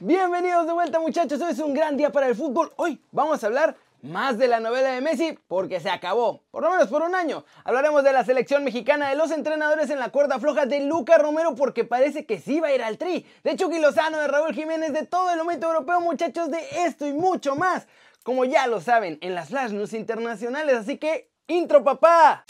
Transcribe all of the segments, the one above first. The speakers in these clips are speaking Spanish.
Bienvenidos de vuelta muchachos, hoy es un gran día para el fútbol. Hoy vamos a hablar más de la novela de Messi porque se acabó, por lo menos por un año. Hablaremos de la selección mexicana, de los entrenadores en la cuerda floja, de Luca Romero porque parece que sí va a ir al tri, de Chucky Lozano, de Raúl Jiménez, de todo el momento europeo muchachos, de esto y mucho más. Como ya lo saben, en las Flash News internacionales, así que intro papá.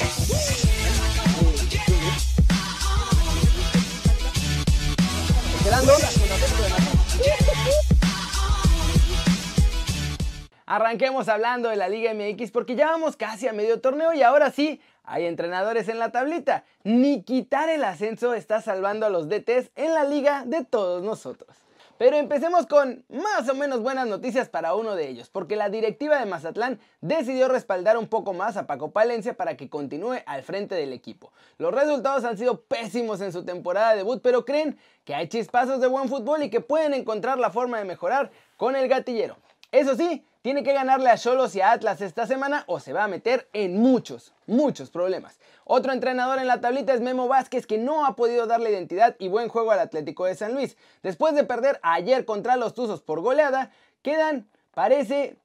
Arranquemos hablando de la Liga MX porque ya vamos casi a medio torneo y ahora sí, hay entrenadores en la tablita. Ni quitar el ascenso está salvando a los DTs en la liga de todos nosotros. Pero empecemos con más o menos buenas noticias para uno de ellos, porque la directiva de Mazatlán decidió respaldar un poco más a Paco Palencia para que continúe al frente del equipo. Los resultados han sido pésimos en su temporada de debut, pero creen que hay chispazos de buen fútbol y que pueden encontrar la forma de mejorar con el gatillero. Eso sí, tiene que ganarle a Cholos y a Atlas esta semana o se va a meter en muchos, muchos problemas. Otro entrenador en la tablita es Memo Vázquez que no ha podido darle identidad y buen juego al Atlético de San Luis. Después de perder ayer contra los Tuzos por goleada, quedan, parece,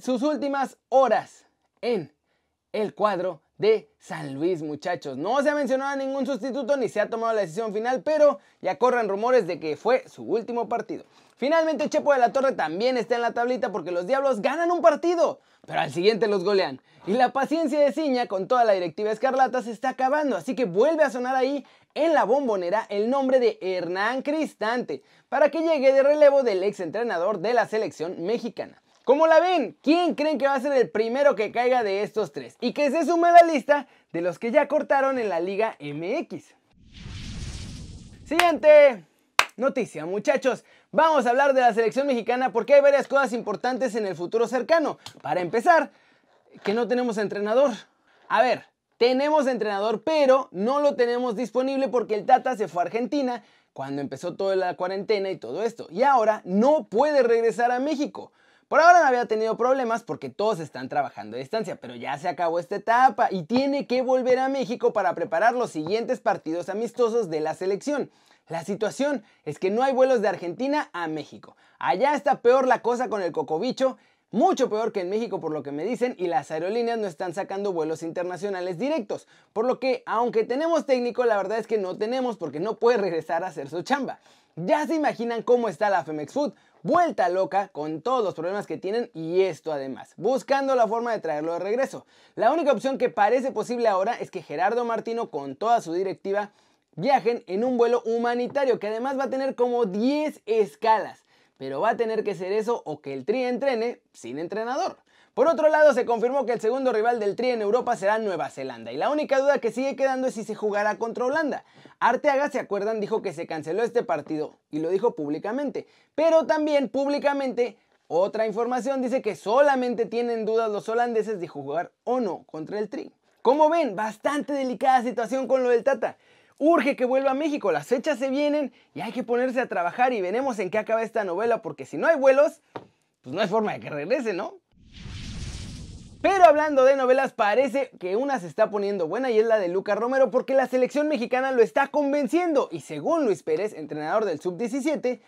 sus últimas horas en el cuadro de San Luis, muchachos. No se ha mencionado a ningún sustituto ni se ha tomado la decisión final, pero ya corren rumores de que fue su último partido. Finalmente Chepo de la Torre también está en la tablita porque los Diablos ganan un partido, pero al siguiente los golean. Y la paciencia de Ciña con toda la directiva escarlata se está acabando, así que vuelve a sonar ahí en la bombonera el nombre de Hernán Cristante para que llegue de relevo del ex entrenador de la selección mexicana. ¿Cómo la ven? ¿Quién creen que va a ser el primero que caiga de estos tres? Y que se sume a la lista de los que ya cortaron en la Liga MX. Siguiente noticia, muchachos. Vamos a hablar de la selección mexicana porque hay varias cosas importantes en el futuro cercano. Para empezar, que no tenemos entrenador. A ver, tenemos entrenador, pero no lo tenemos disponible porque el Tata se fue a Argentina cuando empezó toda la cuarentena y todo esto. Y ahora no puede regresar a México. Por ahora no había tenido problemas porque todos están trabajando a distancia, pero ya se acabó esta etapa y tiene que volver a México para preparar los siguientes partidos amistosos de la selección. La situación es que no hay vuelos de Argentina a México. Allá está peor la cosa con el cocobicho, mucho peor que en México por lo que me dicen, y las aerolíneas no están sacando vuelos internacionales directos. Por lo que, aunque tenemos técnico, la verdad es que no tenemos porque no puede regresar a hacer su chamba. Ya se imaginan cómo está la Femex Food, vuelta loca con todos los problemas que tienen y esto además, buscando la forma de traerlo de regreso. La única opción que parece posible ahora es que Gerardo Martino con toda su directiva viajen en un vuelo humanitario que además va a tener como 10 escalas. Pero va a tener que ser eso o que el Tri entrene sin entrenador. Por otro lado, se confirmó que el segundo rival del Tri en Europa será Nueva Zelanda y la única duda que sigue quedando es si se jugará contra Holanda. Arteaga, ¿se acuerdan? Dijo que se canceló este partido y lo dijo públicamente. Pero también públicamente otra información dice que solamente tienen dudas los holandeses de jugar o no contra el Tri. Como ven, bastante delicada situación con lo del Tata. Urge que vuelva a México, las fechas se vienen y hay que ponerse a trabajar y veremos en qué acaba esta novela, porque si no hay vuelos, pues no hay forma de que regrese, ¿no? Pero hablando de novelas, parece que una se está poniendo buena y es la de Lucas Romero porque la selección mexicana lo está convenciendo y según Luis Pérez, entrenador del Sub-17,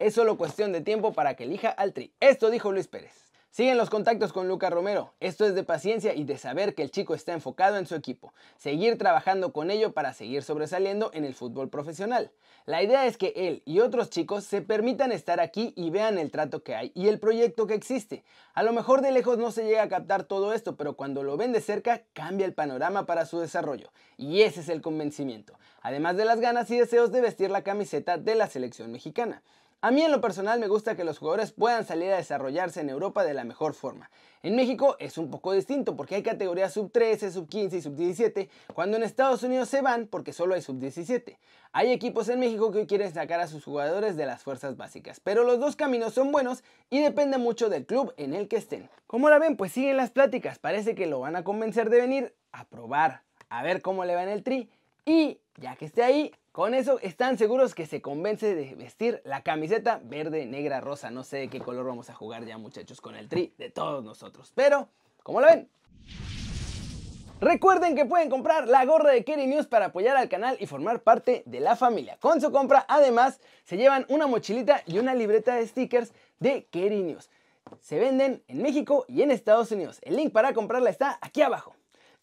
es solo cuestión de tiempo para que elija al Tri. Esto dijo Luis Pérez. Siguen los contactos con Lucas Romero. Esto es de paciencia y de saber que el chico está enfocado en su equipo. Seguir trabajando con ello para seguir sobresaliendo en el fútbol profesional. La idea es que él y otros chicos se permitan estar aquí y vean el trato que hay y el proyecto que existe. A lo mejor de lejos no se llega a captar todo esto, pero cuando lo ven de cerca cambia el panorama para su desarrollo. Y ese es el convencimiento. Además de las ganas y deseos de vestir la camiseta de la selección mexicana. A mí en lo personal me gusta que los jugadores puedan salir a desarrollarse en Europa de la mejor forma. En México es un poco distinto porque hay categorías sub 13, sub 15 y sub 17, cuando en Estados Unidos se van porque solo hay sub 17. Hay equipos en México que hoy quieren sacar a sus jugadores de las fuerzas básicas, pero los dos caminos son buenos y depende mucho del club en el que estén. Como la ven, pues siguen las pláticas, parece que lo van a convencer de venir a probar, a ver cómo le va en el tri y ya que esté ahí, con eso están seguros que se convence de vestir la camiseta verde, negra, rosa. No sé de qué color vamos a jugar ya muchachos con el tri de todos nosotros. Pero, como lo ven? Recuerden que pueden comprar la gorra de Kerry News para apoyar al canal y formar parte de la familia. Con su compra, además, se llevan una mochilita y una libreta de stickers de Kerry News. Se venden en México y en Estados Unidos. El link para comprarla está aquí abajo.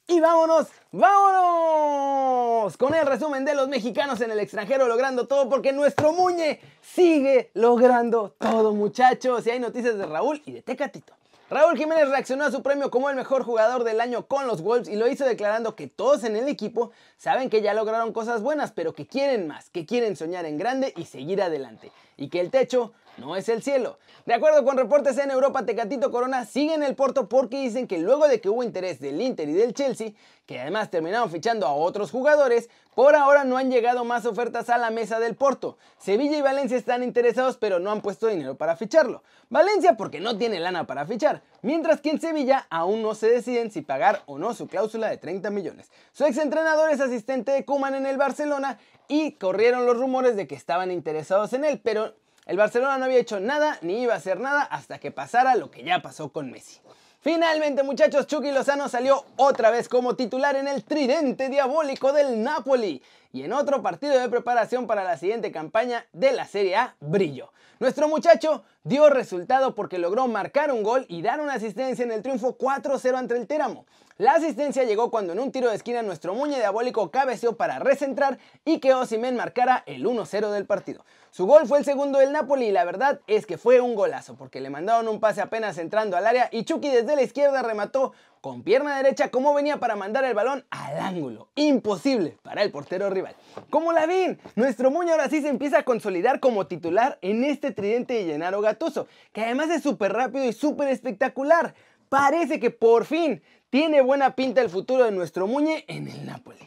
Y vámonos, vámonos con el resumen de los mexicanos en el extranjero logrando todo porque nuestro Muñe sigue logrando todo muchachos. Y hay noticias de Raúl y de Tecatito. Raúl Jiménez reaccionó a su premio como el mejor jugador del año con los Wolves y lo hizo declarando que todos en el equipo saben que ya lograron cosas buenas, pero que quieren más, que quieren soñar en grande y seguir adelante, y que el techo no es el cielo. De acuerdo con reportes en Europa, Tecatito Corona sigue en el Porto porque dicen que luego de que hubo interés del Inter y del Chelsea, que además terminaron fichando a otros jugadores, por ahora no han llegado más ofertas a la mesa del Porto. Sevilla y Valencia están interesados pero no han puesto dinero para ficharlo. Valencia porque no tiene lana para fichar, mientras que en Sevilla aún no se deciden si pagar o no su cláusula de 30 millones. Su exentrenador es asistente de Kuman en el Barcelona y corrieron los rumores de que estaban interesados en él, pero el Barcelona no había hecho nada ni iba a hacer nada hasta que pasara lo que ya pasó con Messi. Finalmente, muchachos, Chucky Lozano salió otra vez como titular en el tridente diabólico del Napoli y en otro partido de preparación para la siguiente campaña de la Serie A, brillo. Nuestro muchacho dio resultado porque logró marcar un gol y dar una asistencia en el triunfo 4-0 ante el Téramo. La asistencia llegó cuando en un tiro de esquina nuestro muñe diabólico cabeceó para recentrar y que Osimen marcara el 1-0 del partido. Su gol fue el segundo del Napoli y la verdad es que fue un golazo porque le mandaron un pase apenas entrando al área y Chucky desde la izquierda remató con pierna derecha como venía para mandar el balón al ángulo. Imposible para el portero rival. Como la ven, nuestro Muñe ahora sí se empieza a consolidar como titular en este tridente de Llenaro Gatuso, que además es súper rápido y súper espectacular. Parece que por fin tiene buena pinta el futuro de nuestro Muñe en el Napoli.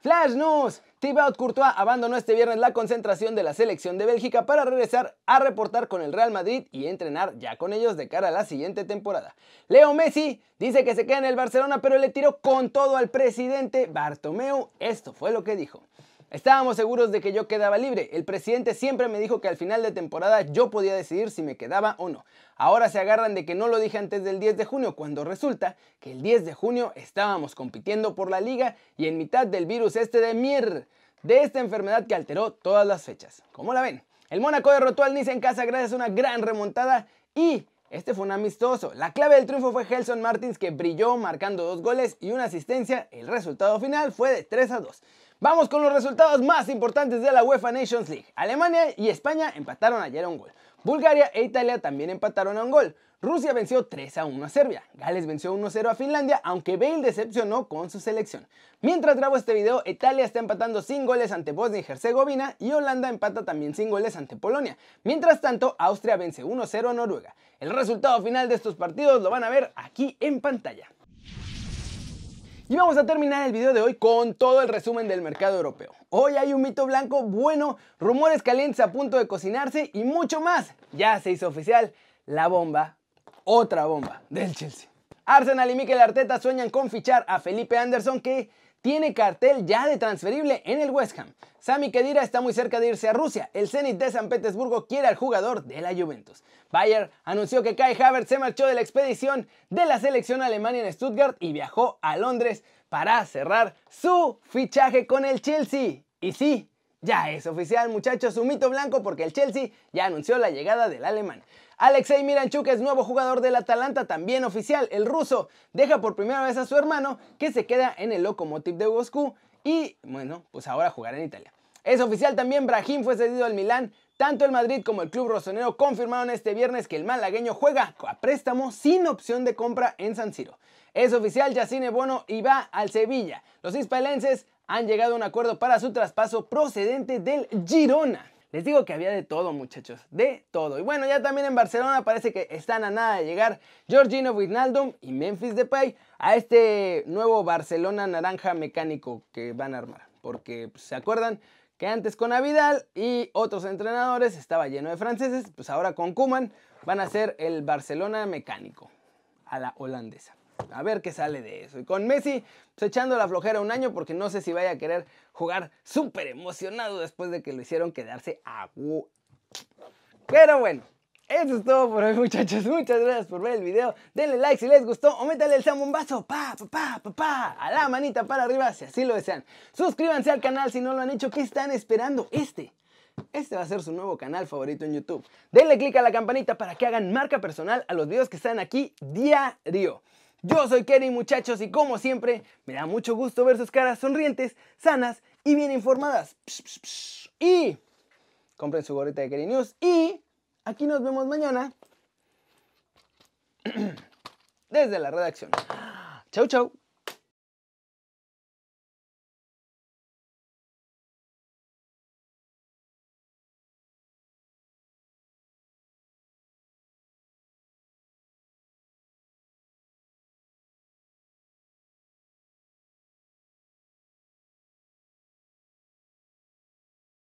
Flash News. Thibaut Courtois abandonó este viernes la concentración de la selección de Bélgica para regresar a reportar con el Real Madrid y entrenar ya con ellos de cara a la siguiente temporada. Leo Messi dice que se queda en el Barcelona pero le tiró con todo al presidente Bartomeu. Esto fue lo que dijo. Estábamos seguros de que yo quedaba libre. El presidente siempre me dijo que al final de temporada yo podía decidir si me quedaba o no. Ahora se agarran de que no lo dije antes del 10 de junio, cuando resulta que el 10 de junio estábamos compitiendo por la liga y en mitad del virus este de Mir, de esta enfermedad que alteró todas las fechas. ¿Cómo la ven? El Mónaco derrotó al Nice en casa gracias a una gran remontada y este fue un amistoso. La clave del triunfo fue Gelson Martins que brilló marcando dos goles y una asistencia. El resultado final fue de 3 a 2. Vamos con los resultados más importantes de la UEFA Nations League. Alemania y España empataron ayer a un gol. Bulgaria e Italia también empataron a un gol. Rusia venció 3 a 1 a Serbia. Gales venció 1 0 a Finlandia, aunque Bale decepcionó con su selección. Mientras grabo este video, Italia está empatando sin goles ante Bosnia y Herzegovina y Holanda empata también sin goles ante Polonia. Mientras tanto, Austria vence 1 0 a Noruega. El resultado final de estos partidos lo van a ver aquí en pantalla. Y vamos a terminar el video de hoy con todo el resumen del mercado europeo. Hoy hay un mito blanco bueno, rumores calientes a punto de cocinarse y mucho más. Ya se hizo oficial la bomba, otra bomba del Chelsea. Arsenal y Mikel Arteta sueñan con fichar a Felipe Anderson que tiene cartel ya de transferible en el West Ham. Sami Khedira está muy cerca de irse a Rusia. El Zenit de San Petersburgo quiere al jugador de la Juventus. Bayer anunció que Kai Havertz se marchó de la expedición de la selección alemana en Stuttgart y viajó a Londres para cerrar su fichaje con el Chelsea. Y sí, ya es oficial muchachos, un mito blanco porque el Chelsea ya anunció la llegada del alemán. Alexei Miranchuk es nuevo jugador del Atalanta, también oficial. El ruso deja por primera vez a su hermano que se queda en el Lokomotiv de Moscú y bueno, pues ahora jugará en Italia. Es oficial también, Brahim fue cedido al Milán. Tanto el Madrid como el club rosonero confirmaron este viernes que el malagueño juega a préstamo sin opción de compra en San Siro. Es oficial, Yacine Bono y va al Sevilla. Los hispalenses han llegado a un acuerdo para su traspaso procedente del Girona. Les digo que había de todo, muchachos, de todo. Y bueno, ya también en Barcelona parece que están a nada de llegar Georgino Wijnaldum y Memphis Depay a este nuevo Barcelona naranja mecánico que van a armar. Porque, pues, ¿se acuerdan? que antes con Avidal y otros entrenadores estaba lleno de franceses, pues ahora con Kuman van a ser el Barcelona mecánico a la holandesa. A ver qué sale de eso. Y con Messi, pues echando la flojera un año porque no sé si vaya a querer jugar súper emocionado después de que lo hicieron quedarse a... Pero bueno, Eso es todo por hoy, muchachos. Muchas gracias por ver el video. Denle like si les gustó o métale el zambombazo. Pa, pa, pa, pa, pa. A la manita para arriba si así lo desean. Suscríbanse al canal si no lo han hecho. ¿Qué están esperando? Este. Este va a ser su nuevo canal favorito en YouTube. Denle click a la campanita para que hagan marca personal a los videos que están aquí diario. Yo soy Kerry, muchachos, y como siempre, me da mucho gusto ver sus caras sonrientes, sanas y bien informadas. Y compren su gorrita de Kerry News y Aquí nos vemos mañana desde la redacción. Chau, chau.